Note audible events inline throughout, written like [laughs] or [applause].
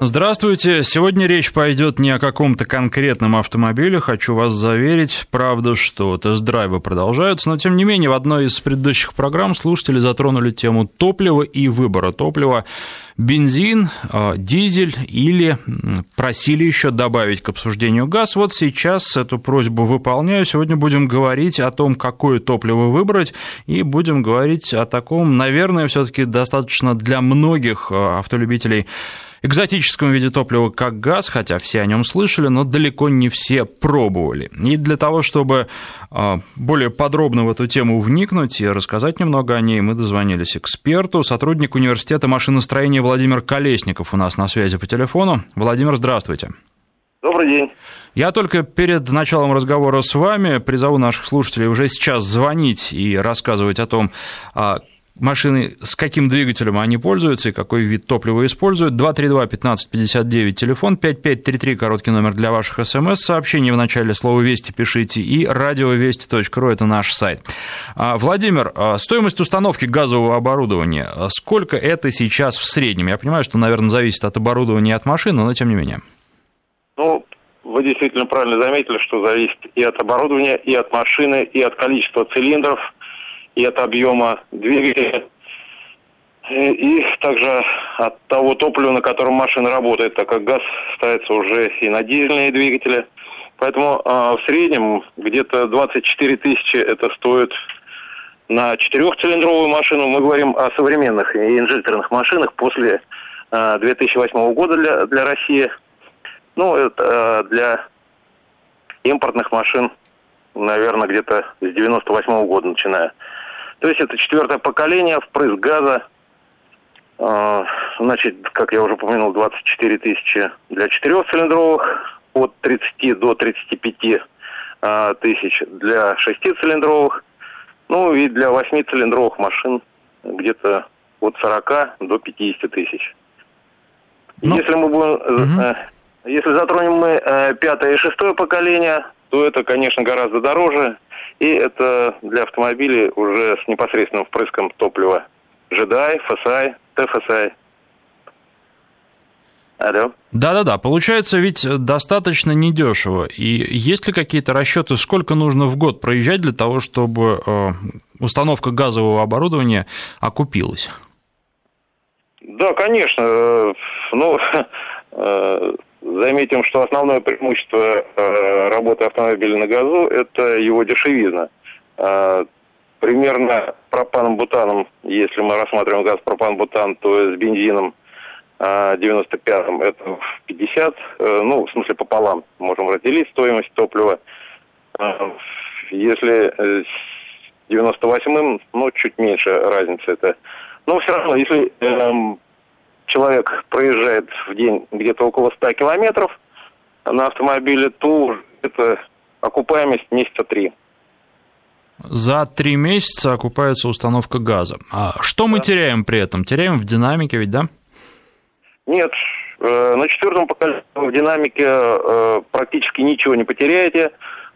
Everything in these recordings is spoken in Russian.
Здравствуйте. Сегодня речь пойдет не о каком-то конкретном автомобиле. Хочу вас заверить, правда, что тест-драйвы продолжаются, но тем не менее в одной из предыдущих программ слушатели затронули тему топлива и выбора топлива. Бензин, а, дизель или просили еще добавить к обсуждению газ. Вот сейчас эту просьбу выполняю. Сегодня будем говорить о том, какое топливо выбрать, и будем говорить о таком, наверное, все-таки достаточно для многих а, автолюбителей экзотическом виде топлива, как газ, хотя все о нем слышали, но далеко не все пробовали. И для того, чтобы а, более подробно в эту тему вникнуть и рассказать немного о ней, мы дозвонились эксперту, сотрудник университета машиностроения Владимир Колесников у нас на связи по телефону. Владимир, здравствуйте. Добрый день. Я только перед началом разговора с вами призову наших слушателей уже сейчас звонить и рассказывать о том, а, машины, с каким двигателем они пользуются и какой вид топлива используют. 232-1559, телефон, 5533, короткий номер для ваших смс-сообщений. В начале слова «Вести» пишите и радиовести.ру – это наш сайт. А, Владимир, а, стоимость установки газового оборудования, а, сколько это сейчас в среднем? Я понимаю, что, наверное, зависит от оборудования и от машины, но тем не менее. Ну, вы действительно правильно заметили, что зависит и от оборудования, и от машины, и от количества цилиндров – и от объема двигателя, и также от того топлива, на котором машина работает, так как газ ставится уже и на дизельные двигатели. Поэтому э, в среднем где-то 24 тысячи это стоит на четырехцилиндровую машину. Мы говорим о современных и инжекторных машинах после э, 2008 года для, для России. Ну, это э, для импортных машин, наверное, где-то с 98 года начиная. То есть это четвертое поколение, впрыск газа. А, значит, как я уже упомянул, 24 тысячи для четырехцилиндровых, от 30 до 35 а, тысяч для шестицилиндровых, ну и для восьмицилиндровых машин где-то от 40 до 50 тысяч. Ну, если мы будем, угу. если затронем мы э, пятое и шестое поколение, то это, конечно, гораздо дороже. И это для автомобилей уже с непосредственным впрыском топлива. GDI, FSI, TFSI. Алло. Да-да-да, получается ведь достаточно недешево. И есть ли какие-то расчеты, сколько нужно в год проезжать для того, чтобы э, установка газового оборудования окупилась? Да, конечно. Э, ну, [laughs] э, Заметим, что основное преимущество э, работы автомобиля на газу – это его дешевизна. Э, примерно пропаном-бутаном, если мы рассматриваем газ пропан-бутан, то с бензином э, 95-м это в 50, э, ну, в смысле пополам, можем разделить стоимость топлива. Э, если э, с 98-м, ну, чуть меньше разница это. Но все равно, если э, человек проезжает в день где-то около 100 километров на автомобиле, то это окупаемость месяца три. За три месяца окупается установка газа. А что да. мы теряем при этом? Теряем в динамике ведь, да? Нет, э, на четвертом поколении в динамике э, практически ничего не потеряете.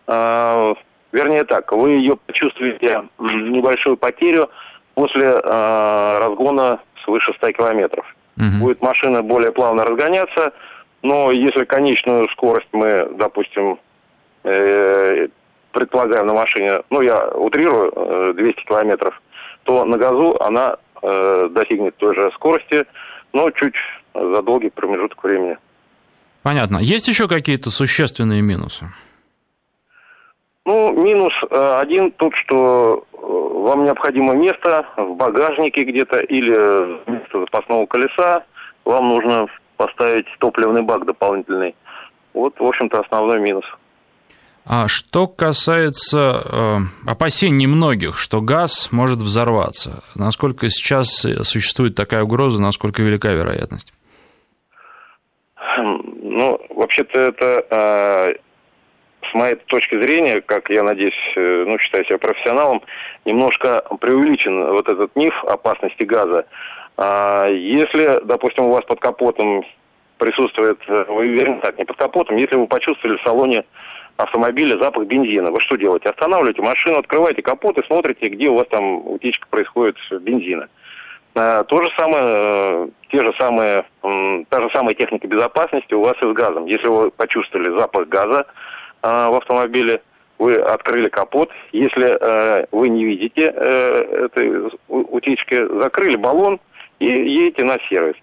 Э, вернее так, вы ее почувствуете небольшую потерю после разгона свыше 100 километров угу. будет машина более плавно разгоняться. Но если конечную скорость мы, допустим, э, предполагаем на машине, ну я утрирую, э, 200 километров, то на газу она э, достигнет той же скорости, но чуть за долгий промежуток времени. Понятно. Есть еще какие-то существенные минусы? Ну, минус э, один тут, что э, вам необходимо место в багажнике где-то или место запасного колеса. Вам нужно поставить топливный бак дополнительный. Вот, в общем-то, основной минус. А что касается э, опасений многих, что газ может взорваться, насколько сейчас существует такая угроза, насколько велика вероятность? Ну, вообще-то это э, с моей точки зрения, как я надеюсь, э, ну, считаю себя профессионалом, немножко преувеличен вот этот миф опасности газа. А если, допустим, у вас под капотом присутствует, э, вы вернее так, не под капотом, если вы почувствовали в салоне автомобиля запах бензина, вы что делаете? Останавливаете машину, открываете капот и смотрите, где у вас там утечка происходит бензина. то же самое, те же самые, та же самая техника безопасности у вас и с газом. Если вы почувствовали запах газа в автомобиле, вы открыли капот. Если вы не видите этой утечки, закрыли баллон и едете на сервис.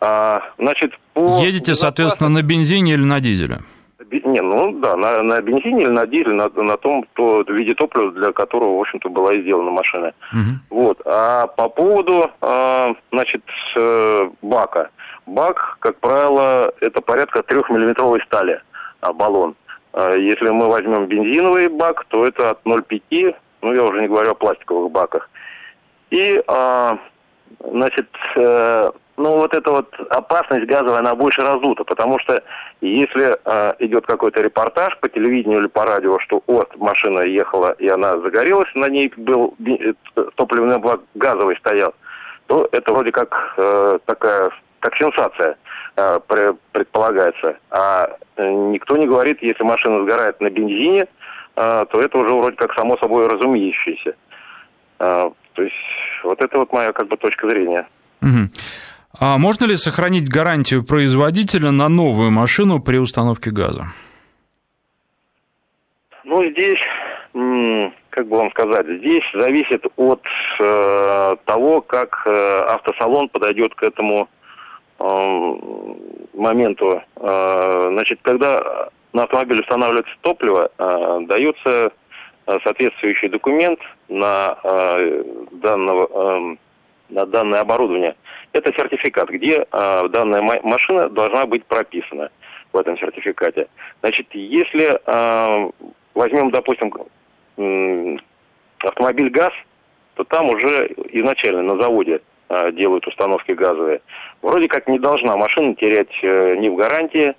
А, значит, по Едете, соответственно, на бензине или на дизеле? Не, ну да, на, на бензине или на дизеле, на, на том то, виде топлива, для которого, в общем-то, была и сделана машина. Угу. Вот. А по поводу, а, значит, бака. Бак, как правило, это порядка трехмиллиметровой стали, а, баллон. А, если мы возьмем бензиновый бак, то это от 0,5, ну я уже не говорю о пластиковых баках. И, а, значит, э, ну, вот эта вот опасность газовая, она больше раздута, потому что если э, идет какой-то репортаж по телевидению или по радио, что вот машина ехала и она загорелась, на ней был э, топливный бак газовый стоял, то это вроде как э, такая, как сенсация предполагается. А э, никто не говорит, если машина сгорает на бензине, э, то это уже вроде как само собой разумеющееся. Э, то есть вот это вот моя как бы точка зрения. Угу. А можно ли сохранить гарантию производителя на новую машину при установке газа? Ну, здесь, как бы вам сказать, здесь зависит от э, того, как э, автосалон подойдет к этому э, моменту. Э, значит, когда на автомобиль устанавливается топливо, э, дается э, соответствующий документ на, данного, э, на данное оборудование – это сертификат, где данная машина должна быть прописана в этом сертификате. Значит, если возьмем, допустим, автомобиль ГАЗ, то там уже изначально на заводе делают установки газовые. Вроде как не должна машина терять э, ни в гарантии,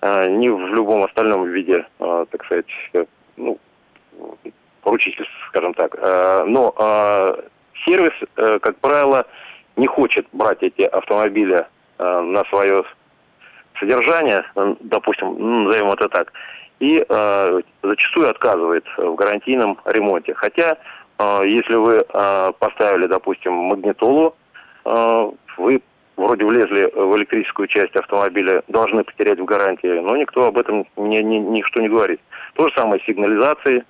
э, ни в любом остальном виде, э, так сказать, э, ну, поручительств, скажем так. Э, но э, сервис, э, как правило, не хочет брать эти автомобили э, на свое содержание, э, допустим, назовем это так, и э, зачастую отказывает в гарантийном ремонте. Хотя, э, если вы э, поставили, допустим, магнитолу, э, вы вроде влезли в электрическую часть автомобиля, должны потерять в гарантии, но никто об этом ни, ни, ничто не говорит. То же самое с сигнализацией.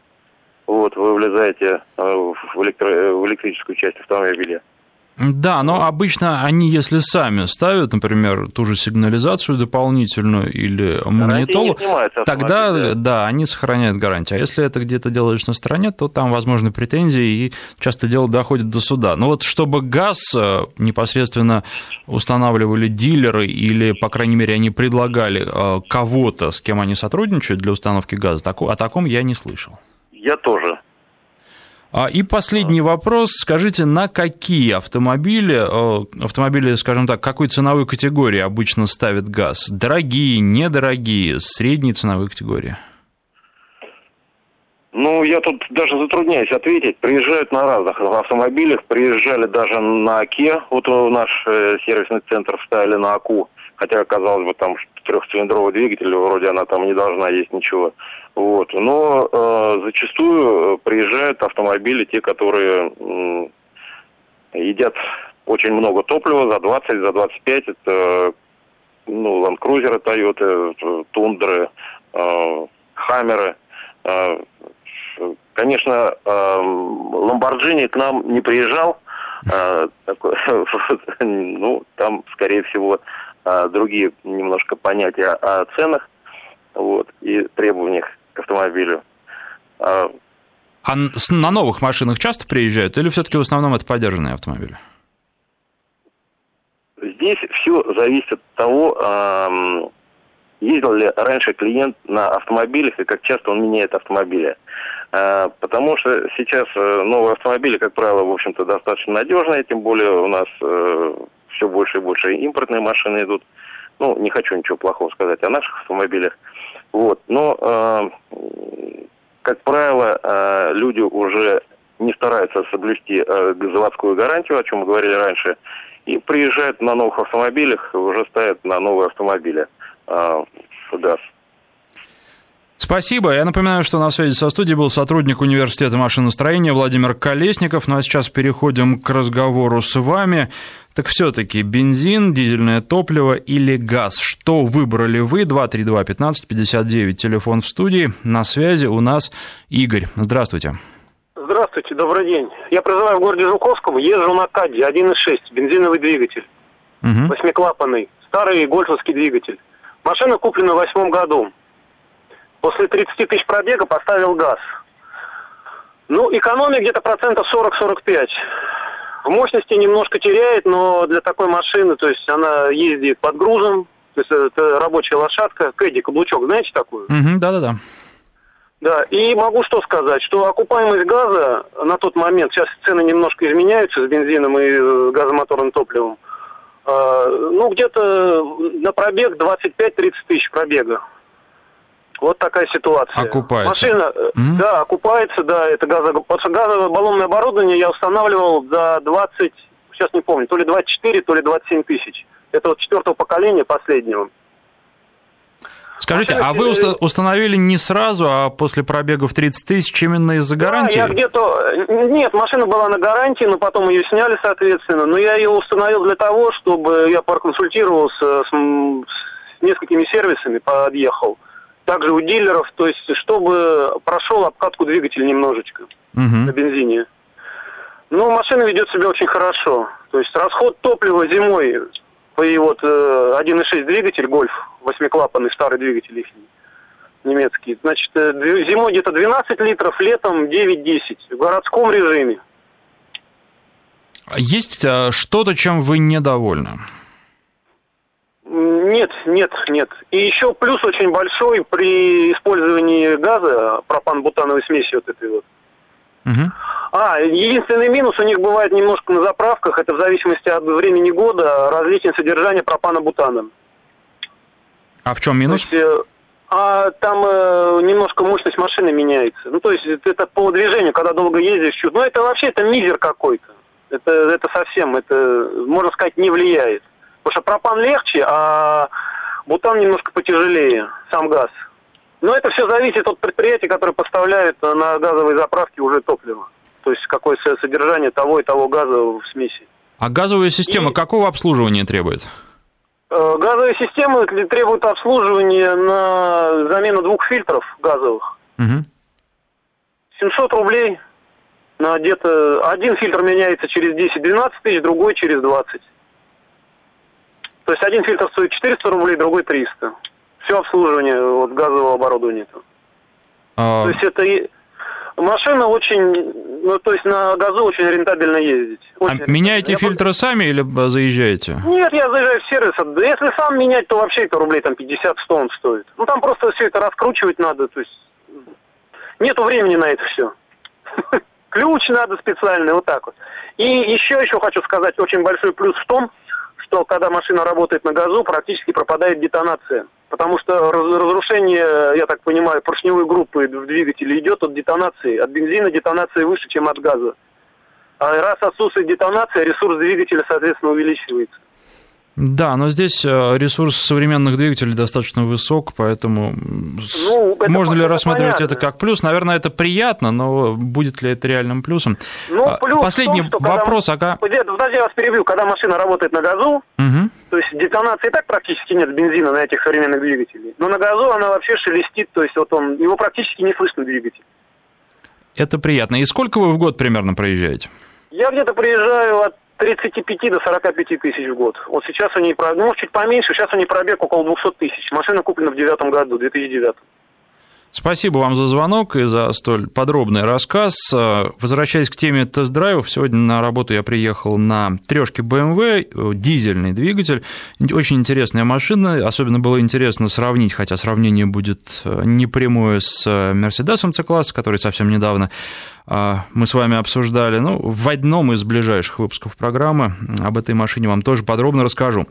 Вот, вы влезаете э, в, электро, в электрическую часть автомобиля. Да, но обычно они, если сами ставят, например, ту же сигнализацию дополнительную или магнитолу, тогда, да. да, они сохраняют гарантию. А если это где-то делаешь на стороне, то там, возможны претензии, и часто дело доходит до суда. Но вот чтобы газ э, непосредственно устанавливали дилеры, или, по крайней мере, они предлагали э, кого-то, с кем они сотрудничают для установки газа, о таком я не слышал. Я тоже. А, и последний вопрос. Скажите, на какие автомобили, автомобили, скажем так, какой ценовой категории обычно ставят газ? Дорогие, недорогие, средней ценовой категории? Ну, я тут даже затрудняюсь ответить. Приезжают на разных автомобилях, приезжали даже на АКе. Вот наш э, сервисный центр ставили на АКУ. Хотя, казалось бы, там трехцилиндровый двигатель, вроде она там не должна есть ничего. Вот. Но э, зачастую э, приезжают автомобили, те, которые э, едят очень много топлива, за 20, за 25. Это ну, Land Cruiser, Toyota, Тундры, э, Хаммеры. Э, конечно, э, Lamborghini к нам не приезжал. Э, [laughs] ну, там, скорее всего, э, другие немножко понятия о ценах вот, и требованиях к автомобилю. А, а на новых машинах часто приезжают или все-таки в основном это поддержанные автомобили? Здесь все зависит от того, ездил ли раньше клиент на автомобилях и как часто он меняет автомобили. А, потому что сейчас э, новые автомобили, как правило, в общем-то, достаточно надежные, тем более у нас э, все больше и больше импортные машины идут. Ну, не хочу ничего плохого сказать о наших автомобилях. Вот. Но, э, как правило, э, люди уже не стараются соблюсти э, заводскую гарантию, о чем мы говорили раньше, и приезжают на новых автомобилях, уже ставят на новые автомобили э, газ. Спасибо. Я напоминаю, что на связи со студией был сотрудник университета машиностроения Владимир Колесников. Ну а сейчас переходим к разговору с вами. Так все-таки бензин, дизельное топливо или газ? Что выбрали вы? 232-15-59, телефон в студии. На связи у нас Игорь. Здравствуйте. Здравствуйте, добрый день. Я проживаю в городе Жуковском, езжу на КАДе 1.6, бензиновый двигатель, угу. восьмиклапанный, старый гольфовский двигатель. Машина куплена в восьмом году. После 30 тысяч пробега поставил газ. Ну, экономия где-то процентов 40-45. В мощности немножко теряет, но для такой машины, то есть она ездит под грузом, то есть это рабочая лошадка, кэдди, каблучок, знаете такую? Да-да-да. Да, и могу что сказать, что окупаемость газа на тот момент, сейчас цены немножко изменяются с бензином и э, газомоторным топливом, э, ну, где-то на пробег 25-30 тысяч пробега. Вот такая ситуация. Окупается. Машина, mm-hmm. да, окупается, да, это газо... газовое баллонное оборудование я устанавливал за 20, сейчас не помню, то ли 24, то ли 27 тысяч. Это вот четвертого поколения последнего. Скажите, а вы установили не сразу, а после пробегов 30 тысяч именно из-за гарантии? Да, я где-то... Нет, машина была на гарантии, но потом ее сняли, соответственно. Но я ее установил для того, чтобы я проконсультировался с, с несколькими сервисами, подъехал также у дилеров, то есть чтобы прошел обкатку двигателя немножечко угу. на бензине. Ну, машина ведет себя очень хорошо. То есть расход топлива зимой и вот э, 1.6 двигатель Гольф, восьмиклапанный старый двигатель их немецкий. Значит, э, зимой где-то 12 литров, летом 9-10 в городском режиме. Есть э, что-то, чем вы недовольны? Нет, нет, нет. И еще плюс очень большой при использовании газа, пропан-бутановой смеси вот этой вот. Угу. А, единственный минус у них бывает немножко на заправках, это в зависимости от времени года, различное содержание пропана-бутана. А в чем минус? есть, э, а там э, немножко мощность машины меняется. Ну, то есть это по движению, когда долго ездишь, чуть. Ну, это вообще это мизер какой-то. Это, это совсем, это, можно сказать, не влияет. Потому что пропан легче, а бутан немножко потяжелее, сам газ. Но это все зависит от предприятия, которое поставляет на газовые заправки уже топливо. То есть какое содержание того и того газа в смеси. А газовая система и... какого обслуживания требует? Э, газовые системы требуют обслуживания на замену двух фильтров газовых. Угу. 700 рублей на где-то... Один фильтр меняется через 10-12 тысяч, другой через 20. То есть один фильтр стоит 400 рублей, другой 300. Все обслуживание вот, газового оборудования. А... То есть это машина очень, ну то есть на газу очень рентабельно ездить. Очень а меняете я фильтры просто... сами или заезжаете? Нет, я заезжаю в сервис. Если сам менять, то вообще это рублей там 50-100 он стоит. Ну там просто все это раскручивать надо, то есть нету времени на это все. [laughs] Ключ надо специальный, вот так вот. И еще еще хочу сказать, очень большой плюс в том, что когда машина работает на газу, практически пропадает детонация. Потому что разрушение, я так понимаю, поршневой группы в двигателе идет от детонации. От бензина детонация выше, чем от газа. А раз отсутствует детонация, ресурс двигателя, соответственно, увеличивается. Да, но здесь э, ресурс современных двигателей достаточно высок, поэтому ну, можно ли рассматривать понятно. это как плюс? Наверное, это приятно, но будет ли это реальным плюсом? Ну, а, плюс Последний том, вопрос. Когда... Ага. Подожди, я вас перебью. Когда машина работает на газу, угу. то есть детонации и так практически нет бензина на этих современных двигателей. Но на газу она вообще шелестит, то есть вот он, его практически не слышно двигатель. Это приятно. И сколько вы в год примерно проезжаете? Я где-то приезжаю от 35 до 45 тысяч в год. Вот сейчас они, ну, чуть поменьше, сейчас они пробег около 200 тысяч. Машина куплена в девятом году, 2009. Спасибо вам за звонок и за столь подробный рассказ. Возвращаясь к теме тест-драйвов, сегодня на работу я приехал на трешке BMW, дизельный двигатель. Очень интересная машина, особенно было интересно сравнить, хотя сравнение будет непрямое с Mercedes C-класса, который совсем недавно мы с вами обсуждали. Ну, в одном из ближайших выпусков программы об этой машине вам тоже подробно расскажу.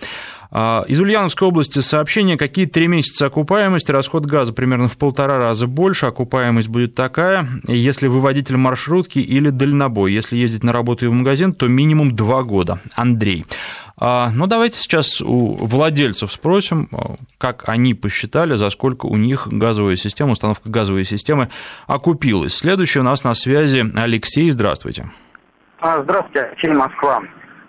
А, из Ульяновской области сообщение, какие три месяца окупаемости, расход газа примерно в полтора раза больше, окупаемость будет такая, если вы водитель маршрутки или дальнобой. Если ездить на работу и в магазин, то минимум два года. Андрей. А, ну, давайте сейчас у владельцев спросим, а, как они посчитали, за сколько у них газовая система, установка газовой системы окупилась. Следующий у нас на связи Алексей. Здравствуйте. А, здравствуйте, Алексей Москва.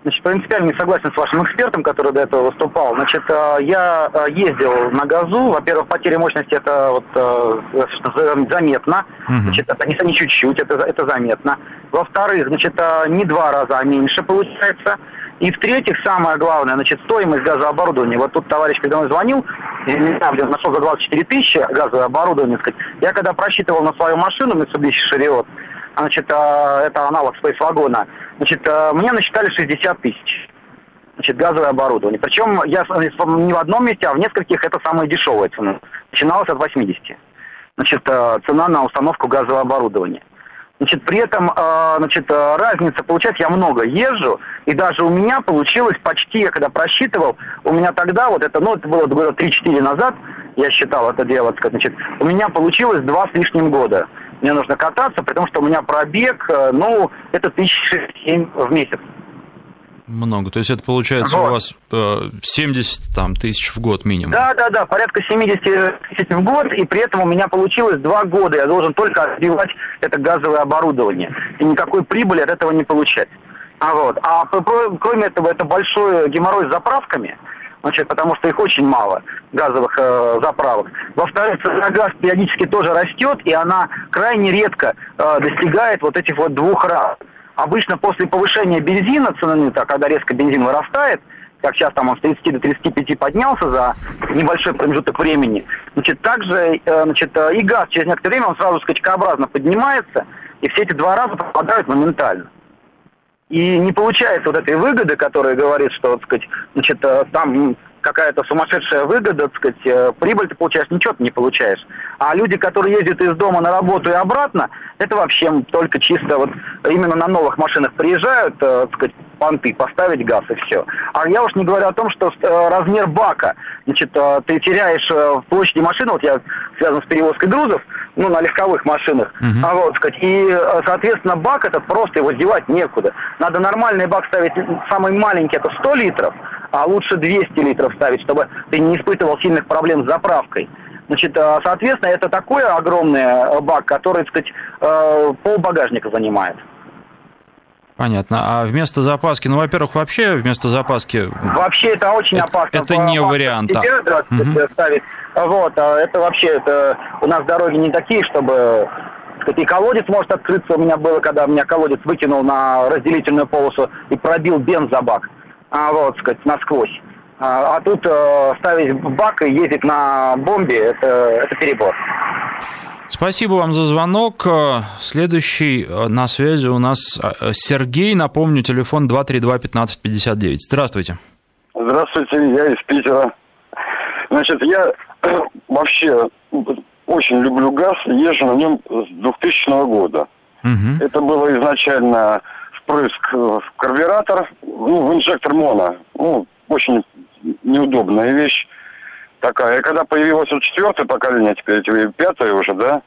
Значит, принципиально не согласен с вашим экспертом, который до этого выступал. Значит, я ездил на газу. Во-первых, потеря мощности это вот заметно. Значит, это не, не чуть-чуть, это, это заметно. Во-вторых, значит, не два раза, а меньше получается. И в-третьих, самое главное, значит, стоимость газооборудования. Вот тут товарищ передо мной звонил, недавно нашел за 24 тысячи газовое оборудование. Сказать. Я когда просчитывал на свою машину Mitsubishi Chariot, значит, а, это аналог Space вагона, значит, а, мне насчитали 60 тысяч. Значит, газовое оборудование. Причем я не в одном месте, а в нескольких это самая дешевая цена. Начиналась от 80. Значит, а, цена на установку газового оборудования. Значит, при этом, э, значит, разница, получается, я много езжу, и даже у меня получилось почти, я когда просчитывал, у меня тогда, вот это, ну, это было года 3-4 назад, я считал это дело, значит, у меня получилось два с лишним года. Мне нужно кататься, потому что у меня пробег, э, ну, это тысяч семь в месяц. Много. То есть это получается вот. у вас 70 э, там, тысяч в год минимум. Да, да, да, порядка 70 тысяч в год, и при этом у меня получилось два года. Я должен только отбивать это газовое оборудование. И никакой прибыли от этого не получать. А, вот. а кроме этого, это большой геморрой с заправками, значит, потому что их очень мало, газовых э, заправок. Во-вторых, цена газ периодически тоже растет, и она крайне редко э, достигает вот этих вот двух раз. Обычно после повышения бензина цены, так, когда резко бензин вырастает, как сейчас там он с 30 до 35 поднялся за небольшой промежуток времени, значит, также э, значит, э, и газ через некоторое время он сразу скачкообразно поднимается, и все эти два раза попадают моментально. И не получается вот этой выгоды, которая говорит, что, так сказать, значит, э, там какая-то сумасшедшая выгода, так сказать, э, прибыль ты получаешь, ничего ты не получаешь. А люди, которые ездят из дома на работу и обратно, это вообще только чисто вот именно на новых машинах приезжают, э, так сказать, понты, поставить газ и все. А я уж не говорю о том, что э, размер бака, значит, ты теряешь в площади машины, вот я связан с перевозкой грузов, ну, на легковых машинах, uh-huh. а вот, сказать, и, соответственно, бак этот просто его девать некуда. Надо нормальный бак ставить, самый маленький, это 100 литров, а лучше 200 литров ставить, чтобы ты не испытывал сильных проблем с заправкой. Значит, э, соответственно, это такой огромный э, бак, который, так сказать, э, пол багажника занимает. Понятно. А вместо запаски, ну, во-первых, вообще вместо запаски... Вообще это очень это, опасно. Это не вариант. Себе, да, угу. ставить. Вот, а это вообще, это у нас дороги не такие, чтобы сказать, и колодец может открыться. У меня было, когда меня колодец выкинул на разделительную полосу и пробил бензобак а, вот, сказать, насквозь. А, а тут э, ставить бак и ездить на бомбе это, это перебор. Спасибо вам за звонок. Следующий э, на связи у нас э, Сергей. Напомню, телефон 232-1559. Здравствуйте. Здравствуйте, я из Питера. Значит, я вообще очень люблю газ, езжу на нем с 2000 года. Угу. Это было изначально впрыск в карбюратор, ну, в инжектор моно. Ну, очень неудобная вещь такая. И когда появилось вот четвертое поколение, теперь эти пятое уже, да,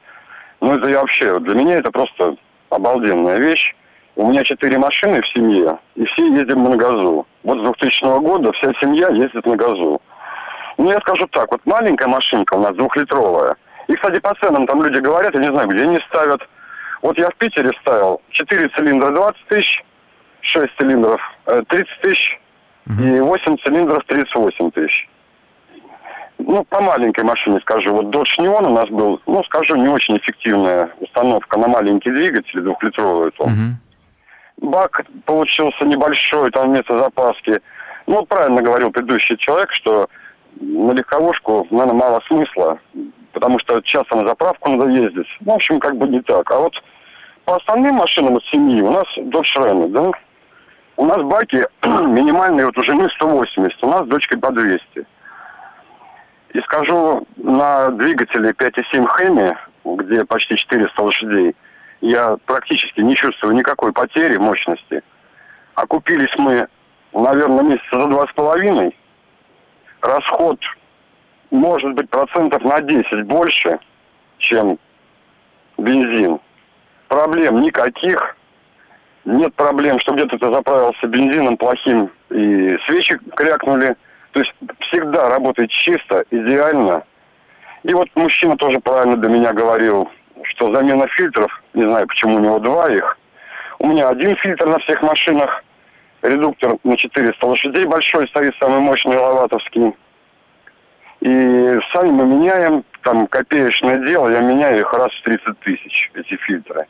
ну это я вообще, для меня это просто обалденная вещь. У меня четыре машины в семье, и все ездим на газу. Вот с 2000 года вся семья ездит на газу. Ну, я скажу так, вот маленькая машинка у нас двухлитровая. И, кстати, по ценам там люди говорят, я не знаю, где они ставят. Вот я в Питере ставил 4 цилиндра 20 тысяч, 6 цилиндров 30 э, тысяч угу. и 8 цилиндров 38 тысяч. Ну, по маленькой машине скажу. Вот Dodge Neon у нас был, ну, скажу, не очень эффективная установка на маленький двигатель двухлитровый. То. Угу. Бак получился небольшой, там вместо запаски. Ну, правильно говорил предыдущий человек, что на легковушку, наверное, мало смысла, потому что часто на заправку надо ездить. В общем, как бы не так. А вот по остальным машинам от семьи у нас Dodge Ram, да, у нас баки [clears throat] минимальные вот у жены 180, у нас с дочкой по 200. И скажу, на двигателе 5,7 Хэмми, где почти 400 лошадей, я практически не чувствую никакой потери мощности. А купились мы, наверное, месяца за два с половиной. Расход может быть процентов на 10 больше, чем бензин. Проблем никаких. Нет проблем, что где-то ты заправился бензином плохим и свечи крякнули. То есть всегда работает чисто, идеально. И вот мужчина тоже правильно до меня говорил, что замена фильтров, не знаю, почему у него два их. У меня один фильтр на всех машинах, редуктор на 400 лошадей большой стоит, самый мощный лаватовский. И сами мы меняем, там копеечное дело, я меняю их раз в 30 тысяч, эти фильтры.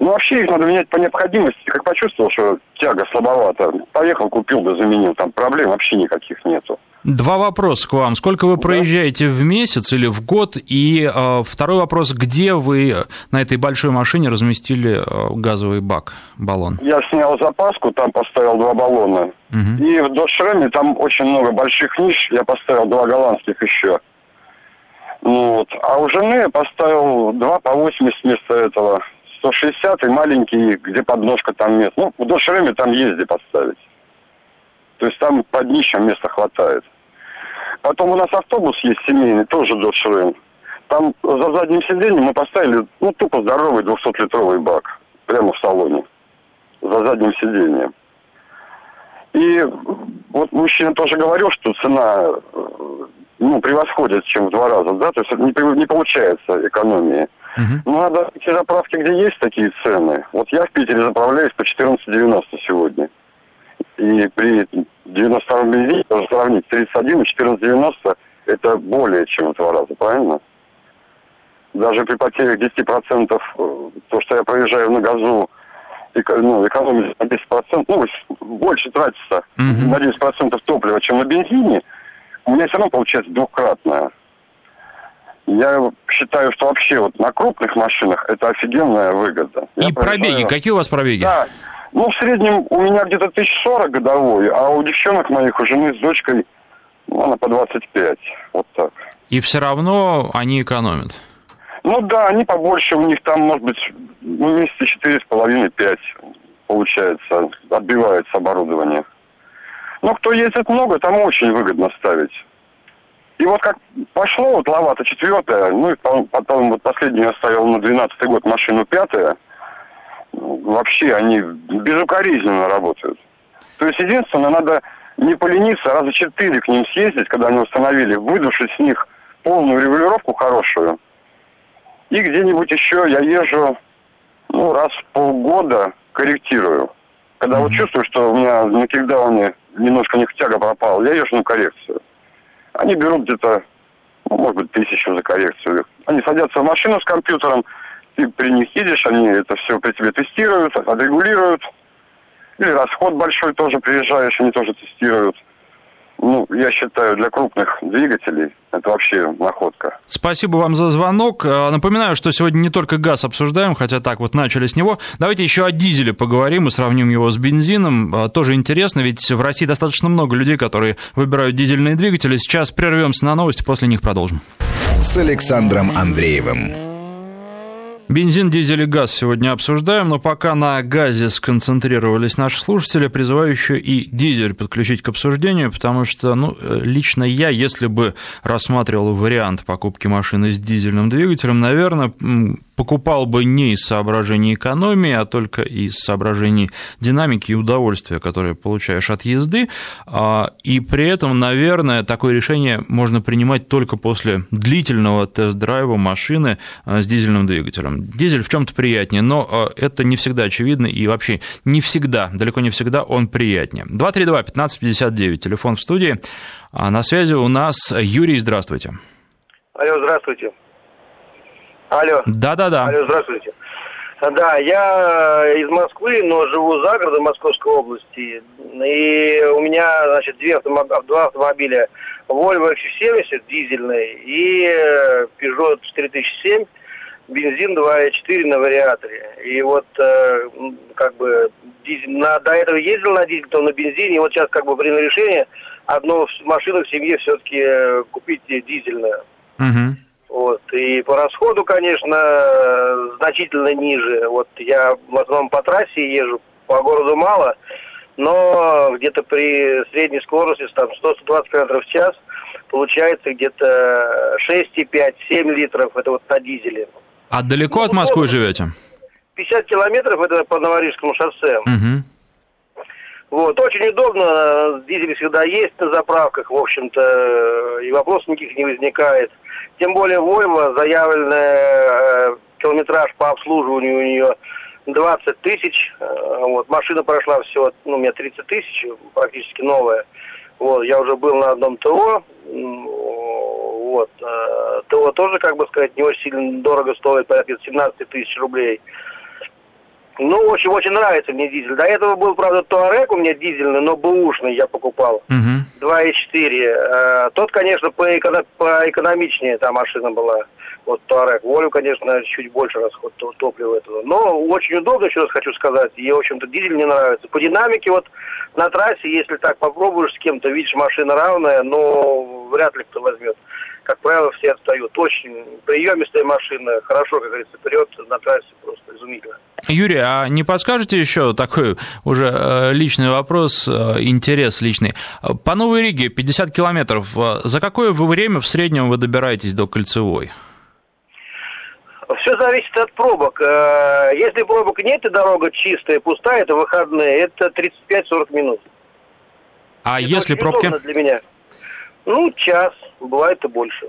Ну, вообще их надо менять по необходимости. Как почувствовал, что тяга слабовата, поехал, купил, да заменил. Там проблем вообще никаких нету. Два вопроса к вам. Сколько вы проезжаете в месяц или в год? И э, второй вопрос, где вы на этой большой машине разместили э, газовый бак, баллон? Я снял запаску, там поставил два баллона. Угу. И в Дошреме там очень много больших ниш, я поставил два голландских еще. Вот. А у жены я поставил два по 80 вместо этого. 160 и маленький, где подножка там нет. Ну, в Дошреме там где поставить. То есть там под днищем места хватает. Потом у нас автобус есть семейный, тоже Dodge Ram. Там за задним сиденьем мы поставили, ну, тупо здоровый 200-литровый бак. Прямо в салоне. За задним сиденьем. И вот мужчина тоже говорил, что цена ну, превосходит, чем в два раза, да, то есть не, не получается экономии. Uh-huh. Ну, надо те заправки, где есть такие цены. Вот я в Питере заправляюсь по 14,90 сегодня. И при 92-м бензине тоже сравнить 31 и 14,90 это более чем в два раза, правильно? Даже при потерях 10% э, то, что я проезжаю на газу, ну, экономить на 10%, ну, больше тратится mm-hmm. на 10% топлива, чем на бензине, у меня все равно получается двухкратное. Я считаю, что вообще вот на крупных машинах это офигенная выгода. И я пробеги, проезжаю... какие у вас пробеги? Да, ну, в среднем у меня где-то 1040 годовой, а у девчонок моих, у жены с дочкой, ну, она по 25. Вот так. И все равно они экономят? Ну да, они побольше, у них там, может быть, ну, месяца четыре с половиной, пять получается, отбивается оборудование. Ну, кто ездит много, там очень выгодно ставить. И вот как пошло, вот лавата четвертая, ну и потом, потом вот последнюю я ставил на 12 год машину пятая, вообще они безукоризненно работают. То есть единственное, надо не полениться, раза четыре к ним съездить, когда они установили, выдушить с них полную регулировку хорошую. И где-нибудь еще я езжу, ну, раз в полгода корректирую. Когда mm-hmm. вот чувствую, что у меня на кикдауне немножко не тяга пропала, я езжу на коррекцию. Они берут где-то, ну, может быть, тысячу за коррекцию. Они садятся в машину с компьютером, ты при них едешь, они это все при тебе тестируют, отрегулируют. Или расход большой тоже приезжаешь, они тоже тестируют. Ну, я считаю, для крупных двигателей это вообще находка. Спасибо вам за звонок. А, напоминаю, что сегодня не только газ обсуждаем, хотя так вот начали с него. Давайте еще о дизеле поговорим и сравним его с бензином. А, тоже интересно, ведь в России достаточно много людей, которые выбирают дизельные двигатели. Сейчас прервемся на новости, после них продолжим. С Александром Андреевым. Бензин, дизель и газ сегодня обсуждаем, но пока на газе сконцентрировались наши слушатели, призываю еще и дизель подключить к обсуждению, потому что, ну, лично я, если бы рассматривал вариант покупки машины с дизельным двигателем, наверное, покупал бы не из соображений экономии, а только из соображений динамики и удовольствия, которое получаешь от езды. А, и при этом, наверное, такое решение можно принимать только после длительного тест-драйва машины а, с дизельным двигателем. Дизель в чем-то приятнее, но а, это не всегда очевидно и вообще не всегда, далеко не всегда он приятнее. 232-1559, телефон в студии. На связи у нас Юрий, здравствуйте. Алло, здравствуйте. Алло. Да-да-да. Алло, здравствуйте. Да, я из Москвы, но живу за городом Московской области. И у меня, значит, две автомоб... два автомобиля. Volvo XC70 дизельный и Peugeot 4007 бензин 2.4 на вариаторе. И вот э, как бы дизель, на, до этого ездил на дизель, то на бензине. И вот сейчас как бы принял решение одну машину в семье все-таки э, купить дизельную. Угу. Вот. И по расходу, конечно, значительно ниже. Вот я в основном по трассе езжу, по городу мало. но где-то при средней скорости там 100-120 км в час получается где-то 6,5-7 литров, это вот на дизеле. А далеко ну, от Москвы живете? 50 километров, это по Новорижскому шоссе. Угу. Вот, очень удобно, дизель всегда есть на заправках, в общем-то, и вопросов никаких не возникает. Тем более Volvo, заявленный э, километраж по обслуживанию у нее 20 тысяч. Э, вот, машина прошла всего, ну, у меня 30 тысяч, практически новая. Вот, я уже был на одном ТО. Вот, э, ТО тоже, как бы сказать, не очень сильно дорого стоит, порядка 17 тысяч рублей. Ну, очень, очень нравится мне дизель. До этого был, правда, Туарек у меня дизельный, но бэушный я покупал. Угу. 2,4. Э, тот, конечно, по поэкономичнее та машина была. Вот Туарек. Волю, конечно, чуть больше расход топлива этого. Но очень удобно, еще раз хочу сказать. И, в общем-то, дизель мне нравится. По динамике вот на трассе, если так попробуешь с кем-то, видишь, машина равная, но вряд ли кто возьмет как правило, все отстают. Очень приемистая машина, хорошо, как говорится, вперед на трассе просто изумительно. Юрий, а не подскажете еще такой уже э, личный вопрос, э, интерес личный. По Новой Риге 50 километров. Э, за какое вы время в среднем вы добираетесь до Кольцевой? Все зависит от пробок. Если пробок нет и дорога чистая, пустая, это выходные, это 35-40 минут. А это если пробки? Для меня. Ну, час, бывает и больше.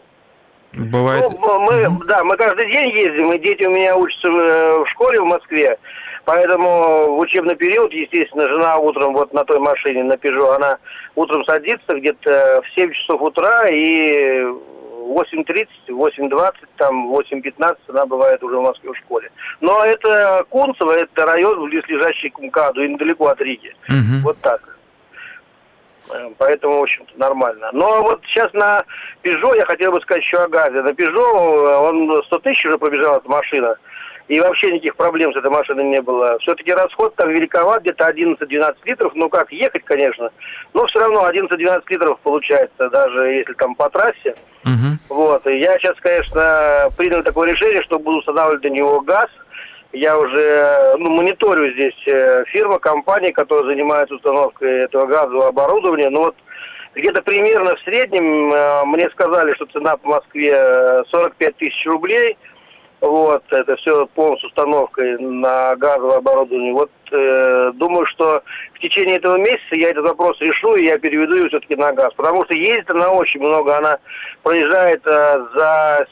Бывает. Ну, мы. Да, мы каждый день ездим, и дети у меня учатся в э, школе в Москве. Поэтому в учебный период, естественно, жена утром вот на той машине, на Пежо, она утром садится где-то в 7 часов утра и 8.30, 8.20, там 8.15 она бывает уже в Москве в школе. Но это Кунцево, это район, близлежащий к МКАДу и недалеко от Риги. Угу. Вот так. Э, поэтому, в общем-то, нормально. Но вот сейчас на Peugeot я хотел бы сказать еще о газе. На Peugeot э, он 100 тысяч уже пробежала эта машина. И вообще никаких проблем с этой машиной не было. Все-таки расход там великоват, где-то 11-12 литров. Ну как, ехать, конечно. Но все равно 11-12 литров получается, даже если там по трассе. Угу. Вот. И я сейчас, конечно, принял такое решение, что буду устанавливать для него газ – я уже ну, мониторю здесь э, фирма, компании, которые занимаются установкой этого газового оборудования. Ну вот где-то примерно в среднем э, мне сказали, что цена по Москве 45 э, тысяч рублей. Вот, это все полностью установкой на газовое оборудование. Вот э, думаю, что в течение этого месяца я этот вопрос решу, и я переведу ее все-таки на газ. Потому что ездит она очень много, она проезжает э, за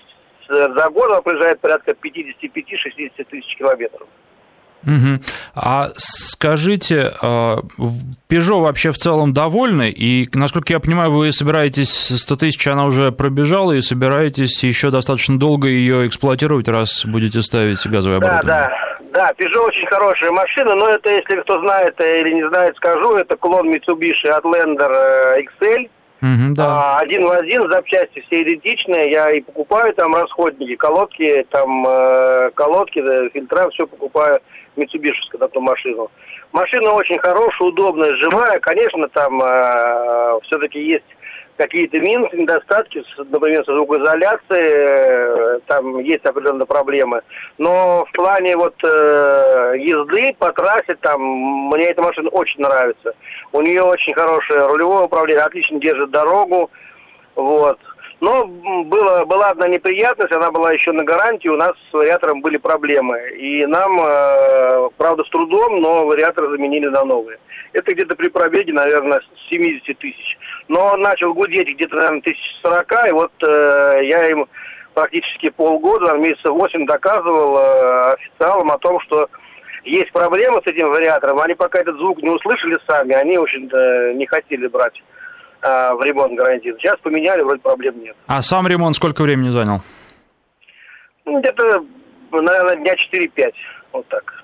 за год она проезжает порядка 55-60 тысяч километров. Угу. А скажите, Peugeot вообще в целом довольны? И, насколько я понимаю, вы собираетесь 100 тысяч, она уже пробежала, и собираетесь еще достаточно долго ее эксплуатировать, раз будете ставить газовое оборудование? Да, да. Да, Peugeot очень хорошая машина, но это, если кто знает или не знает, скажу, это клон Mitsubishi Outlander э, XL. Угу, да. а, один в один, запчасти все идентичные, я и покупаю там расходники, колодки, там э, колодки, да, фильтра, все покупаю Mitsubishi, эту машину. Машина очень хорошая, удобная, живая, конечно, там э, все-таки есть какие-то минусы, недостатки, например, со звукоизоляцией, э, там есть определенные проблемы. Но в плане вот э, езды по трассе, там, мне эта машина очень нравится. У нее очень хорошее рулевое управление, отлично держит дорогу, вот. Но было, была одна неприятность, она была еще на гарантии, у нас с вариатором были проблемы. И нам, э, правда, с трудом, но вариатор заменили на новые. Это где-то при пробеге, наверное, 70 тысяч. Но он начал гудеть где-то, наверное, тысяч сорока, и вот э, я им практически полгода, месяца восемь доказывал э, официалам о том, что есть проблемы с этим вариатором. Они пока этот звук не услышали сами, они, в общем-то, не хотели брать э, в ремонт гарантийный. Сейчас поменяли, вроде проблем нет. А сам ремонт сколько времени занял? Ну, где-то, наверное, дня 4-5, вот так.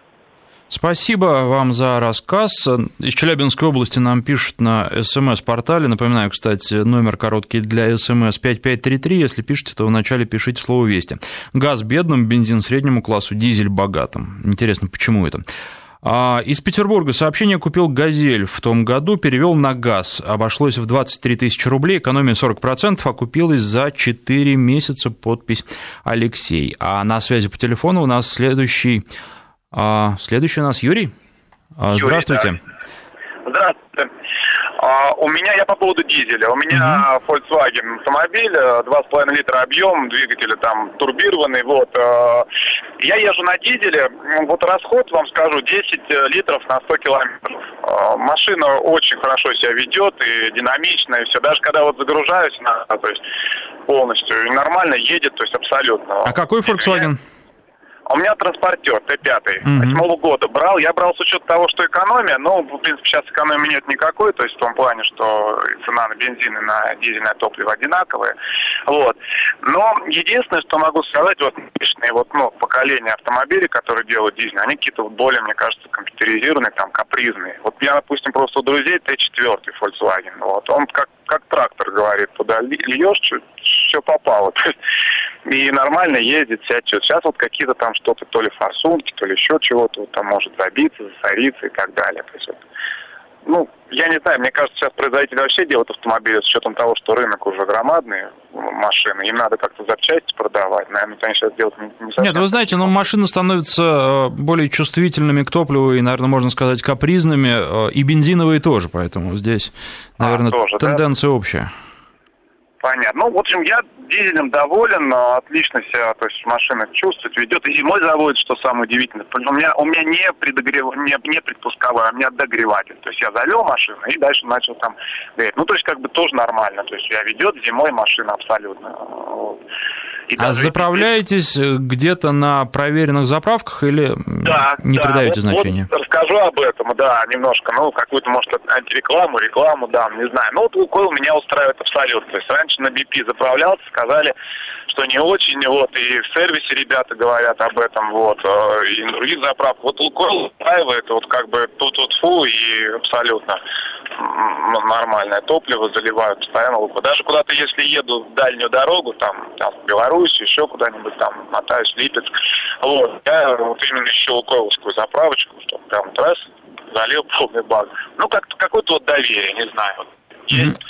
Спасибо вам за рассказ. Из Челябинской области нам пишут на СМС-портале. Напоминаю, кстати, номер короткий для СМС 5533. Если пишете, то вначале пишите слово «Вести». Газ бедным, бензин среднему классу, дизель богатым. Интересно, почему это? А, из Петербурга сообщение купил «Газель» в том году, перевел на газ. Обошлось в 23 тысячи рублей, экономия 40%, а купилась за 4 месяца, подпись Алексей. А на связи по телефону у нас следующий а, следующий у нас Юрий. А, здравствуйте. Юрий, Здравствуйте. А, у меня, я по поводу дизеля. У меня uh-huh. Volkswagen автомобиль, 2,5 литра объем, двигатель там турбированный, вот. А, я езжу на дизеле, вот расход, вам скажу, 10 э, литров на 100 километров. Машина очень хорошо себя ведет и динамично, и все. Даже когда вот загружаюсь, на, то есть полностью, нормально едет, то есть абсолютно. А какой Volkswagen? У меня транспортер Т5 восьмого mm-hmm. года брал. Я брал с учетом того, что экономия, но, в принципе, сейчас экономии нет никакой, то есть в том плане, что цена на бензин и на дизельное топливо одинаковые. Вот. Но единственное, что могу сказать, вот нынешние вот, ну, поколения автомобилей, которые делают дизель, они какие-то вот более, мне кажется, компьютеризированные, там, капризные. Вот я, допустим, просто у друзей Т4 Volkswagen, вот, он как как трактор говорит, туда льешь, все попало. [laughs] И нормально ездит, что. Сейчас вот какие-то там что-то, то ли форсунки, то ли еще чего-то, вот там может забиться, засориться и так далее. То есть вот, ну, я не знаю, мне кажется, сейчас производители вообще делают автомобили с учетом того, что рынок уже громадный, машины, им надо как-то запчасти продавать. Наверное, они сейчас делают не, не совсем... Нет, вы знаете, но машины становятся э, более чувствительными к топливу и, наверное, можно сказать, капризными, э, и бензиновые тоже, поэтому здесь, наверное, а, тоже, тенденция да? общая. Понятно. Ну, в общем, я дизелем доволен, отлично себя, то есть машина чувствует, ведет. И зимой заводит, что самое удивительное. У меня, у меня не, предогрев... не, не предпусковой, а у меня догреватель. То есть я завел машину и дальше начал там греть. Ну, то есть как бы тоже нормально. То есть я ведет зимой машина абсолютно. Вот. И а заправляетесь и... где-то на проверенных заправках или да, не да, придаете вот, значения? Вот расскажу об этом, да, немножко. Ну, какую-то, может, антирекламу, рекламу, да, не знаю. Ну, вот Лукойл меня устраивает абсолютно. То есть раньше на BP заправлялся, сказали, что не очень, вот, и в сервисе ребята говорят об этом, вот, э, и других заправках. Вот Лукойл устраивает, вот, как бы, тут-тут-фу, и абсолютно нормальное топливо заливают постоянно. Даже куда-то, если еду в дальнюю дорогу, там, там в Беларусь, еще куда-нибудь там мотаюсь, Липецк, вот, я вот именно ищу лукойловскую заправочку, чтобы прям раз залил полный бак. Ну, как-то какое-то вот доверие, не знаю. Есть.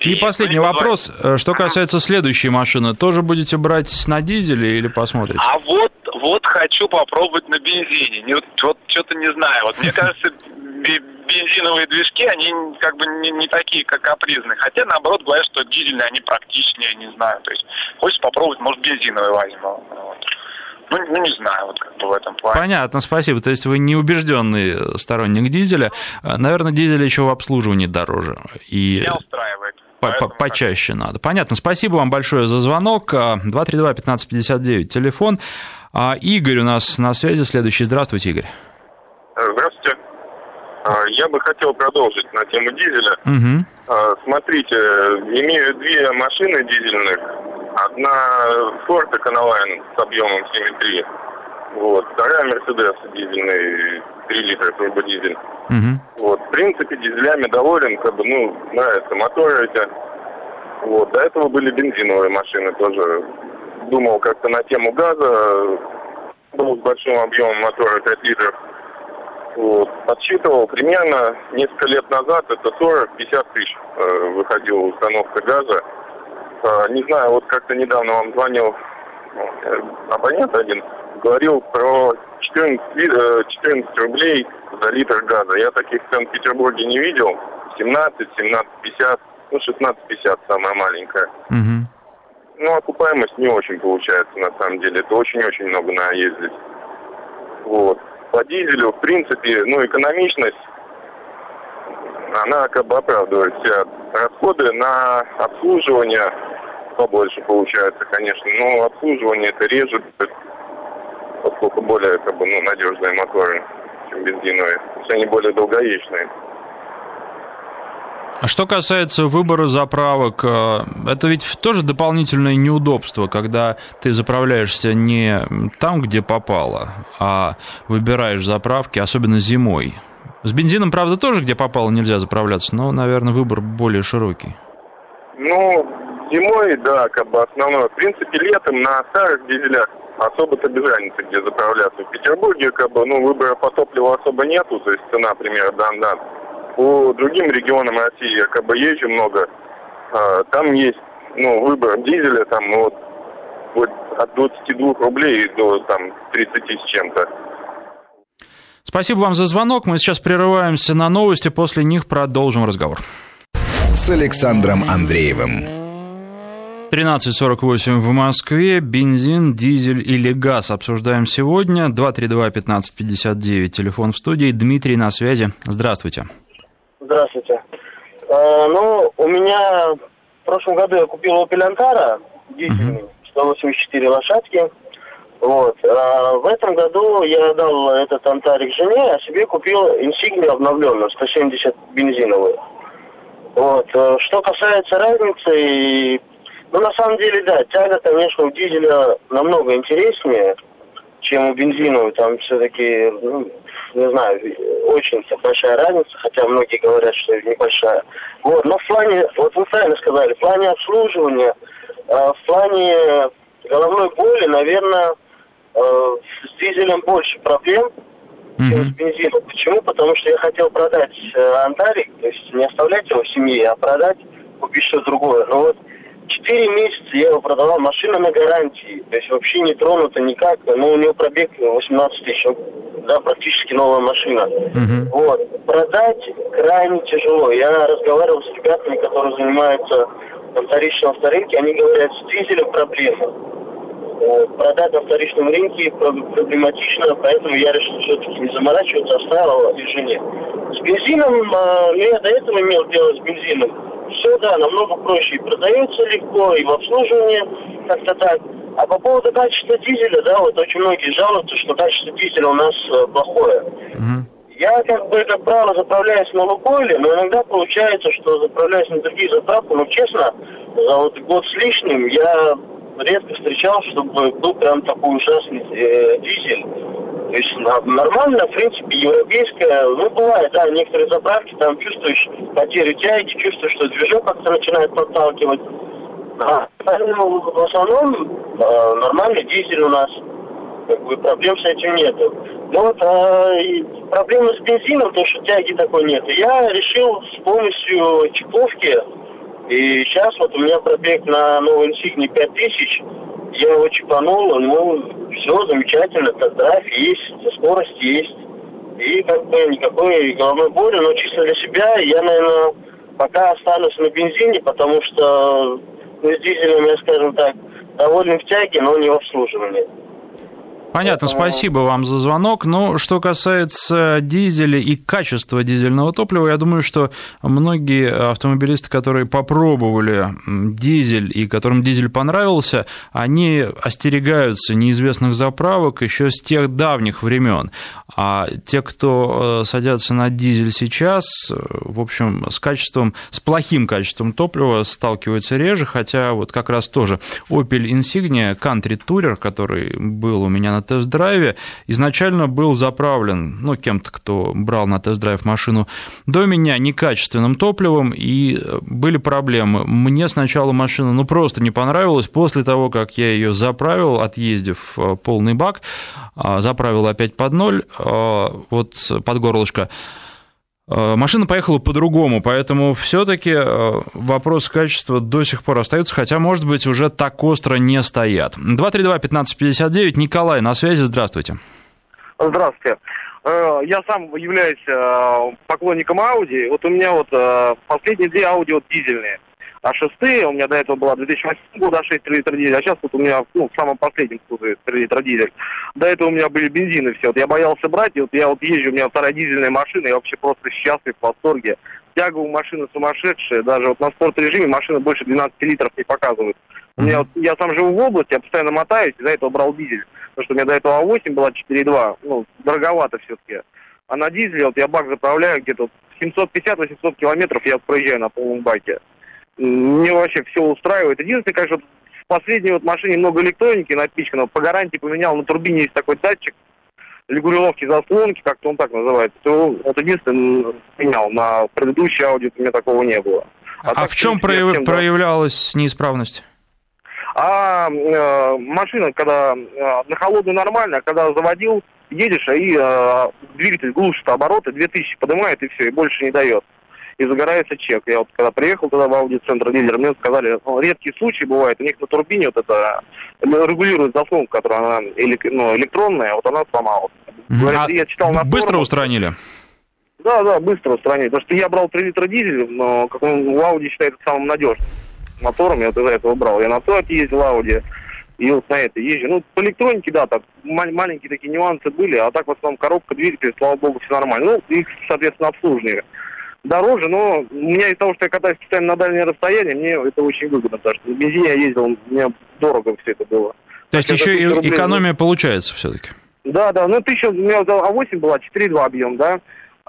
И, и последний вопрос, э, что касается следующей машины, тоже будете брать на дизеле или посмотрите? А вот, вот хочу попробовать на бензине. Не, вот, вот что-то не знаю. Вот мне кажется, бензиновые движки, они как бы не, не такие, как капризные. Хотя, наоборот, говорят, что дизельные, они практичнее, не знаю. То есть, хочешь попробовать, может, бензиновый возьму. Вот. Ну, ну, не знаю, вот как бы в этом плане. Понятно, спасибо. То есть вы не убежденный сторонник дизеля. Наверное, дизель еще в обслуживании дороже. И... Меня устраивает. Почаще надо. Понятно. Спасибо вам большое за звонок. 232-1559, телефон. А Игорь у нас на связи следующий. Здравствуйте, Игорь. Здравствуйте. А, я бы хотел продолжить на тему дизеля. Угу. Смотрите, имею две машины дизельных. Одна Ford Econoline с объемом 7,3. Вот. Вторая Mercedes дизельный, 3 литра турбодизель. Угу. Вот. В принципе, дизелями доволен, как бы, ну, нравятся моторы эти. Вот. До этого были бензиновые машины тоже. Думал как-то на тему газа. Был с большим объемом мотора 5 литров. Вот. Подсчитывал примерно несколько лет назад, это 40-50 тысяч э, выходила установка газа. Э, не знаю, вот как-то недавно вам звонил э, абонент один, говорил про 14, э, 14 рублей за литр газа. Я таких цен в Петербурге не видел. 17, 17,50, ну 16,50 самая маленькая. Угу. Ну, окупаемость не очень получается на самом деле. Это очень-очень много надо ездить. Вот по дизелю, в принципе, ну, экономичность, она как бы оправдывает все расходы на обслуживание побольше получается, конечно, но обслуживание это режет, поскольку более как бы, ну, надежные моторы, чем бензиновые. То есть они более долговечные. А что касается выбора заправок, э, это ведь тоже дополнительное неудобство, когда ты заправляешься не там, где попало, а выбираешь заправки, особенно зимой. С бензином, правда, тоже где попало нельзя заправляться, но, наверное, выбор более широкий. Ну, зимой, да, как бы основное. В принципе, летом на старых дизелях особо-то без разницы, где заправляться. В Петербурге, как бы, ну, выбора по топливу особо нету, то есть цена, например, дан-дан. По другим регионам России я как бы езжу много. А, там есть ну, выбор дизеля, там ну, вот, вот от 22 рублей до там 30 с чем-то. Спасибо вам за звонок. Мы сейчас прерываемся на новости, после них продолжим разговор. С Александром Андреевым. 13.48 в Москве. Бензин, дизель или газ обсуждаем сегодня. 232-1559, телефон в студии. Дмитрий на связи. Здравствуйте. Здравствуйте. Э, ну, у меня в прошлом году я купил Opel Antara дизельный, 184 лошадки. Вот. А в этом году я дал этот антарик жене, а себе купил инсигнию обновленную, 170 бензиновую. Вот. Э, что касается разницы, ну, на самом деле, да, тяга, конечно, у дизеля намного интереснее, чем у бензиновой. Там все-таки, ну, не знаю, очень большая разница, хотя многие говорят, что небольшая. Вот, но в плане, вот вы правильно сказали, в плане обслуживания, э, в плане головной боли, наверное, Э, с дизелем больше проблем, mm-hmm. чем с бензином. Почему? Потому что я хотел продать э, Антарик, то есть не оставлять его в семье, а продать, купить что-то другое. Но вот четыре месяца я его продавал, машина на гарантии, то есть вообще не тронута никак, но у него пробег 18 тысяч, да, практически новая машина. Mm-hmm. Вот. Продать крайне тяжело. Я разговаривал с ребятами, которые занимаются на вторичном авторынке, они говорят, с дизелем проблема Э, продать на вторичном рынке проблематично, поэтому я решил все-таки не заморачиваться, оставил и жене. С бензином, э, я до этого имел дело с бензином. Все, да, намного проще и продается легко, и в обслуживании как-то так. А по поводу качества дизеля, да, вот очень многие жалуются, что качество дизеля у нас э, плохое. Mm-hmm. Я, как бы, как правило, заправляюсь на Лукойле, но иногда получается, что заправляюсь на другие заправки, но честно, за вот год с лишним я редко встречал, чтобы был прям такой ужасный э, дизель. То есть нормально, в принципе, европейская, ну, бывает, да, некоторые заправки, там чувствуешь потерю тяги, чувствуешь, что движок как-то начинает подталкивать. А, ну, в основном э, нормальный дизель у нас, как бы проблем с этим нету. Ну вот, а, проблемы с бензином, то, что тяги такой нет. Я решил с помощью чекловки и сейчас вот у меня пробег на новой инсигне 5000. Я его чипанул, ну, все замечательно, тест-драйв есть, скорость есть. И как бы никакой головной боли, но чисто для себя я, наверное, пока останусь на бензине, потому что ну, с дизелем я, скажем так, доволен в тяге, но не в обслуживании. Понятно, спасибо вам за звонок. Но ну, что касается дизеля и качества дизельного топлива, я думаю, что многие автомобилисты, которые попробовали дизель и которым дизель понравился, они остерегаются неизвестных заправок еще с тех давних времен. А те, кто э, садятся на дизель сейчас, э, в общем, с качеством, с плохим качеством топлива сталкиваются реже, хотя вот как раз тоже Opel Insignia Country Tourer, который был у меня на тест-драйве, изначально был заправлен, ну, кем-то, кто брал на тест-драйв машину до меня, некачественным топливом, и э, были проблемы. Мне сначала машина, ну, просто не понравилась, после того, как я ее заправил, отъездив полный бак, а, заправил опять под ноль, а, вот под горлышко, Машина поехала по-другому, поэтому все-таки вопрос качества до сих пор остается, хотя, может быть, уже так остро не стоят. 232-1559, Николай на связи, здравствуйте. Здравствуйте. Э, я сам являюсь э, поклонником Audi. Вот у меня вот э, последние две Audi вот дизельные а шестые, у меня до этого была 2008 года 6 литр дизель, а сейчас вот у меня, ну, в самом последнем кузове 3 литра дизель. До этого у меня были бензины все. Вот я боялся брать, и вот я вот езжу, у меня вторая дизельная машина, я вообще просто счастлив, в восторге. Тяга у машины сумасшедшая, даже вот на спорт-режиме машина больше 12 литров не показывает. У меня вот, я сам живу в области, я постоянно мотаюсь, из-за этого брал дизель. Потому что у меня до этого А8 была 4.2, ну, дороговато все-таки. А на дизеле вот я бак заправляю где-то 750-800 километров, я проезжаю на полном баке. Мне вообще все устраивает. Единственное, конечно, в последней вот машине много электроники напичкано. По гарантии поменял на турбине есть такой датчик регулировки заслонки, как-то он так называется. То вот единственное менял. На предыдущей Audi у меня такого не было. А, а в чем прояв... всем, проявлялась неисправность? А э, машина, когда э, на холодную нормально, а когда заводил, едешь, и э, двигатель глушит обороты, 2000 поднимает, и все, и больше не дает. И загорается чек. Я вот когда приехал туда в аудиоцентр дилер, мне сказали, ну, редкий случай бывает, у них на турбине вот это регулирует заслонку, которая она ну, электронная, вот она сломалась. Говорят, а я читал на быстро форумах, устранили? Да, да, быстро устранили. Потому что я брал 3 литра дизель, но как он в Ауди считается самым надежным мотором, я вот из-за этого брал. Я на Toyota ездил Ауди, и вот на это езжу. Ну, по электронике, да, так маленькие такие нюансы были, а так в основном коробка, двигатель, слава богу, все нормально. Ну, их, соответственно, обслуживание дороже, но у меня из-за того, что я катаюсь постоянно на дальние расстояния, мне это очень выгодно, потому что на бензине я ездил, мне дорого все это было. То есть еще и экономия получается все-таки? Да, да, ну тысяча, у меня А8 была, 4,2 объем, да.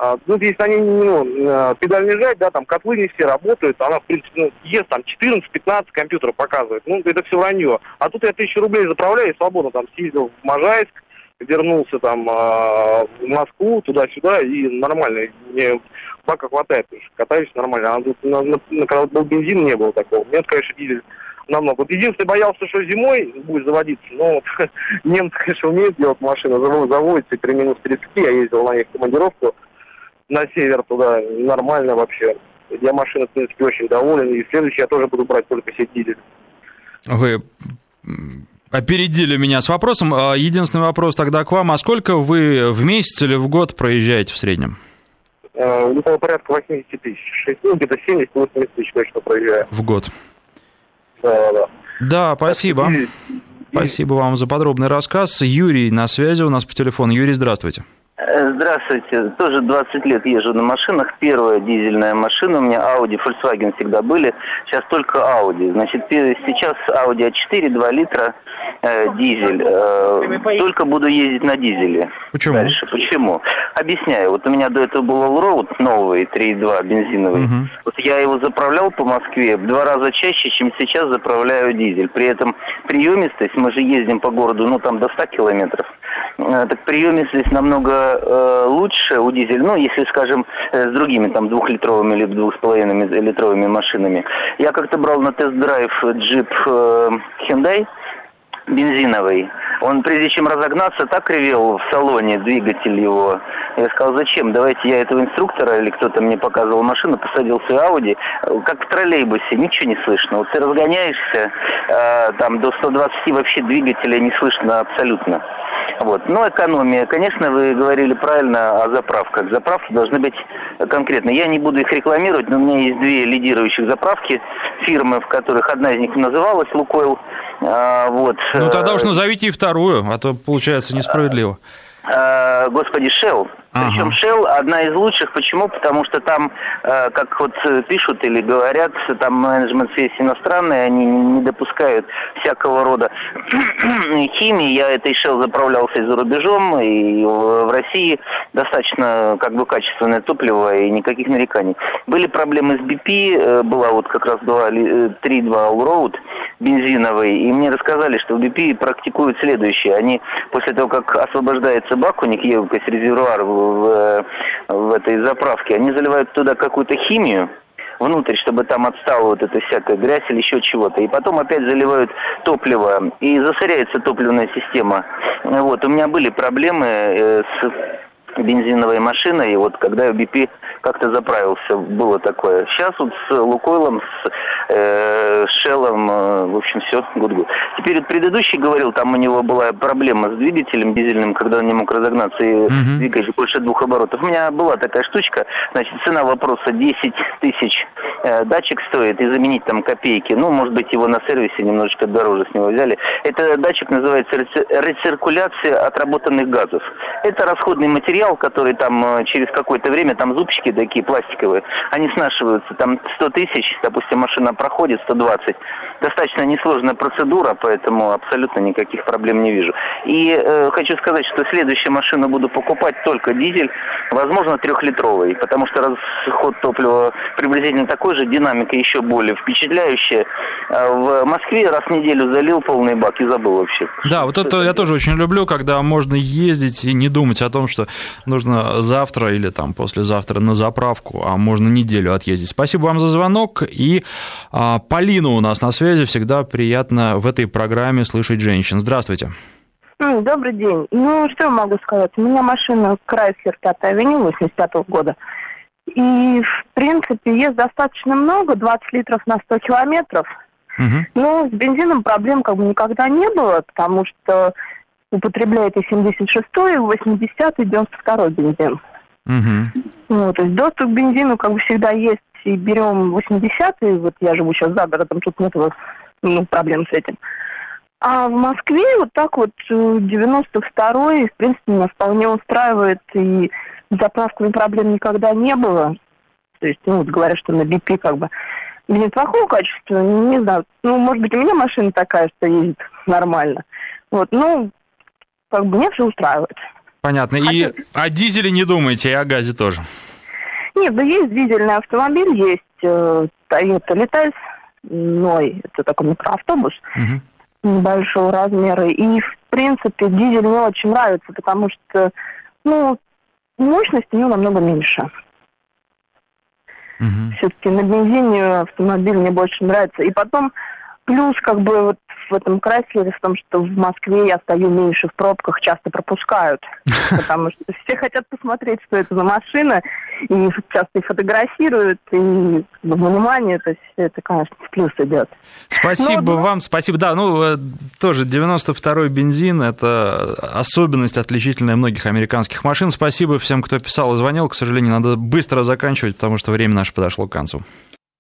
А, ну, если они ну, э, педаль не жать, да, там котлы не все работают, она, в принципе, ну, ест там 14-15 компьютеров показывает. Ну, это все вранье. А тут я тысячу рублей заправляю и свободно там съездил в Можайск, вернулся там э, в Москву, туда-сюда, и нормально. Мне бака хватает, катаюсь нормально. А тут, на, на, на, когда был бензин, не было такого. Нет, конечно, дизель намного. Вот единственное, боялся, что зимой будет заводиться, но [laughs] немцы, конечно, умеют делать машины, заводятся при минус 30, я ездил на них командировку, на север туда, нормально вообще. Я машина, в принципе, очень доволен, и следующий я тоже буду брать только сеть дизель. Вы опередили меня с вопросом. А, единственный вопрос тогда к вам. А сколько вы в месяц или в год проезжаете в среднем? Э, около порядка 80 тысяч. Ну, где-то 70-80 тысяч точно проезжаю. В год? Да, да. Да, спасибо. Спасибо вам за подробный рассказ. Юрий на связи у нас по телефону. Юрий, здравствуйте. Э, здравствуйте. Тоже 20 лет езжу на машинах. Первая дизельная машина у меня Audi, Volkswagen всегда были. Сейчас только Audi. Значит, сейчас Audi A4, 2 литра, э, дизель. Э, только буду ездить на дизеле. Почему? Дальше. Почему? Объясняю. Вот у меня до этого был Allroad новый, 3.2 бензиновый. Угу. Вот я его заправлял по Москве в два раза чаще, чем сейчас заправляю дизель. При этом приемистость, мы же ездим по городу, ну, там до 100 километров. Э, так приемистость намного э, лучше у дизеля, ну, если, скажем, э, с другими там двухлитровыми или двух с половиной литровыми машинами. Я как-то брал на тест-драйв джип э, Hyundai бензиновый. Он, прежде чем разогнаться, так ревел в салоне двигатель его. Я сказал, зачем? Давайте я этого инструктора, или кто-то мне показывал машину, посадил свою Ауди, как в троллейбусе, ничего не слышно. Вот ты разгоняешься, э, там до 120 вообще двигателя не слышно абсолютно. Вот. Но экономия, конечно, вы говорили правильно о заправках. Заправки должны быть конкретно. Я не буду их рекламировать, но у меня есть две лидирующих заправки фирмы, в которых одна из них называлась «Лукойл». А, вот. Ну тогда уж назовите и вторую, а то получается несправедливо. А, господи, Shell. Ага. Причем Shell одна из лучших. Почему? Потому что там, э, как вот э, пишут или говорят, там менеджмент есть иностранный, они не допускают всякого рода [clears throat] химии. Я этой Shell заправлялся и за рубежом, и в России достаточно как бы качественное топливо и никаких нареканий. Были проблемы с BP, э, была вот как раз 3.2 Allroad бензиновый, и мне рассказали, что в BP практикуют следующее. Они после того, как освобождается бак, у них емкость резервуар в в, в этой заправке, они заливают туда какую-то химию, внутрь, чтобы там отстала вот эта всякая грязь или еще чего-то. И потом опять заливают топливо, и засоряется топливная система. Вот, у меня были проблемы э, с бензиновой машиной, и вот когда BP как-то заправился, было такое. Сейчас вот с Лукойлом, с э, Shell'ом, э, в общем, все, good-good. Теперь вот предыдущий говорил, там у него была проблема с двигателем дизельным, когда он не мог разогнаться и mm-hmm. двигать больше двух оборотов. У меня была такая штучка, значит, цена вопроса 10 тысяч э, датчик стоит, и заменить там копейки. Ну, может быть, его на сервисе немножечко дороже с него взяли. Это датчик называется рециркуляция отработанных газов. Это расходный материал, который там э, через какое-то время, там зубчики такие пластиковые, они снашиваются, там 100 тысяч, допустим, машина проходит 120. Достаточно несложная процедура, поэтому абсолютно никаких проблем не вижу. И э, хочу сказать, что следующую машину буду покупать только дизель, возможно, трехлитровый, потому что расход топлива приблизительно такой же, динамика еще более впечатляющая. А в Москве раз в неделю залил полный бак и забыл вообще. Да, вот это я тоже очень люблю, когда можно ездить и не думать о том, что нужно завтра или там послезавтра на заправку, а можно неделю отъездить. Спасибо вам за звонок. И а, Полина у нас на связи. Всегда приятно в этой программе слышать женщин. Здравствуйте. Добрый день. Ну, что я могу сказать? У меня машина Chrysler 5 авеню 85 -го года. И, в принципе, ест достаточно много, 20 литров на 100 километров. Угу. Но с бензином проблем как бы никогда не было, потому что употребляет и 76-й, и 80-й, 92-й бензин. Угу. Ну, то есть доступ к бензину как бы всегда есть, и берем 80-й, вот я живу сейчас за городом, тут нет ну, проблем с этим. А в Москве вот так вот 92-й, в принципе, меня вполне устраивает, и с заправками проблем никогда не было. То есть, ну, вот говорят, что на BP как бы бензин плохого качества, не знаю. Ну, может быть, у меня машина такая, что ездит нормально. Вот, ну, как бы меня все устраивает. Понятно. Хотя... И о дизеле не думаете, и о газе тоже? Нет, да есть дизельный автомобиль, есть э, Toyota Letice, Ной, это такой микроавтобус угу. небольшого размера. И, в принципе, дизель мне очень нравится, потому что, ну, мощность у него намного меньше. Угу. Все-таки на бензине автомобиль мне больше нравится. И потом, плюс, как бы, вот в этом Крайслере в том, что в Москве я стою меньше в пробках, часто пропускают. [laughs] Потому что все хотят посмотреть, что это за машина, и часто и фотографируют, и внимание, то есть это, конечно, в плюс идет. Спасибо Но, ну, вам, спасибо. Да, ну, э, тоже 92-й бензин, это особенность отличительная многих американских машин. Спасибо всем, кто писал и звонил. К сожалению, надо быстро заканчивать, потому что время наше подошло к концу.